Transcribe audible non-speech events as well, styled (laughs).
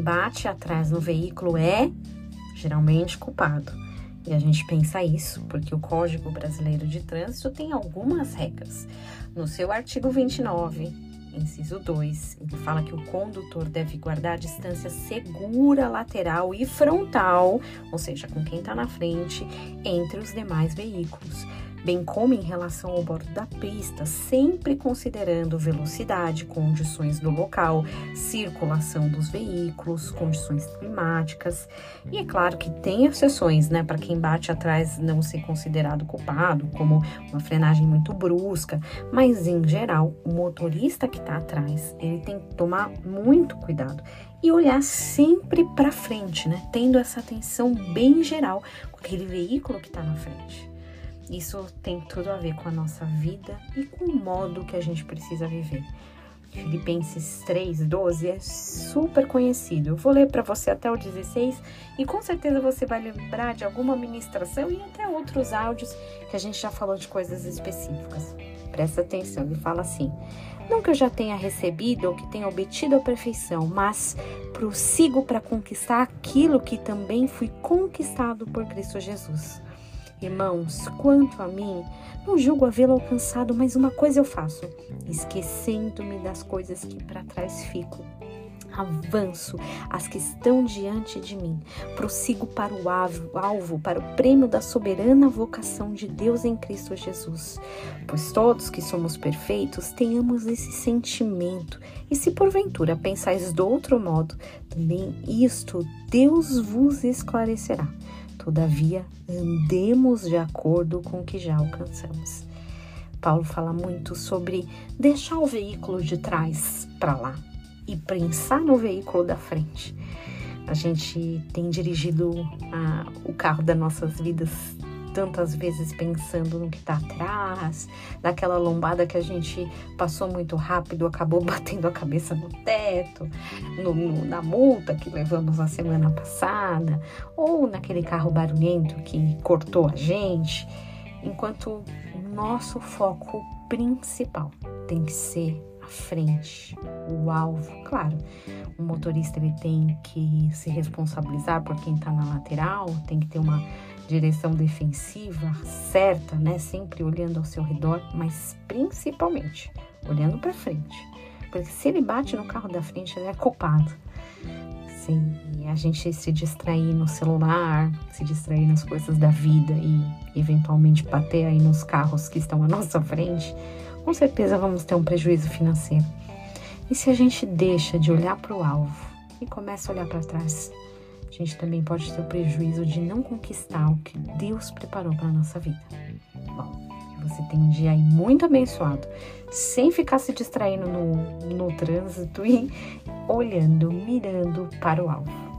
quem bate atrás no veículo é geralmente culpado. E a gente pensa isso porque o Código Brasileiro de Trânsito tem algumas regras. No seu artigo 29, inciso 2, ele fala que o condutor deve guardar distância segura lateral e frontal, ou seja, com quem está na frente, entre os demais veículos bem como em relação ao bordo da pista, sempre considerando velocidade, condições do local, circulação dos veículos, condições climáticas. E é claro que tem exceções, né, para quem bate atrás não ser considerado culpado, como uma frenagem muito brusca, mas em geral, o motorista que está atrás, ele tem que tomar muito cuidado e olhar sempre para frente, né, tendo essa atenção bem geral com aquele veículo que está na frente. Isso tem tudo a ver com a nossa vida e com o modo que a gente precisa viver. Filipenses 3:12 é super conhecido. Eu vou ler para você até o 16 e com certeza você vai lembrar de alguma ministração e até outros áudios que a gente já falou de coisas específicas. Presta atenção, ele fala assim: Não que eu já tenha recebido ou que tenha obtido a perfeição, mas prossigo para conquistar aquilo que também fui conquistado por Cristo Jesus. Irmãos, quanto a mim, não julgo havê-lo alcançado, mas uma coisa eu faço, esquecendo-me das coisas que para trás ficam. Avanço as que estão diante de mim, prossigo para o alvo, para o prêmio da soberana vocação de Deus em Cristo Jesus. Pois todos que somos perfeitos tenhamos esse sentimento, e se porventura pensais de outro modo, também isto Deus vos esclarecerá. Todavia, andemos de acordo com o que já alcançamos. Paulo fala muito sobre deixar o veículo de trás para lá e pensar no veículo da frente. A gente tem dirigido a, o carro das nossas vidas tantas vezes pensando no que está atrás, naquela lombada que a gente passou muito rápido, acabou (laughs) batendo a cabeça no teto, no, no, na multa que levamos na semana passada, ou naquele carro barulhento que cortou a gente, enquanto nosso foco principal tem que ser a frente, o alvo. Claro, o motorista ele tem que se responsabilizar por quem está na lateral, tem que ter uma direção defensiva certa, né? Sempre olhando ao seu redor, mas principalmente olhando para frente. Porque se ele bate no carro da frente, ele é culpado. Se a gente se distrair no celular, se distrair nas coisas da vida e eventualmente bater aí nos carros que estão à nossa frente, com certeza vamos ter um prejuízo financeiro. E se a gente deixa de olhar para o alvo e começa a olhar para trás, a gente também pode ter o prejuízo de não conquistar o que Deus preparou para a nossa vida. Bom, que você tenha um dia aí muito abençoado, sem ficar se distraindo no, no trânsito e olhando, mirando para o alvo.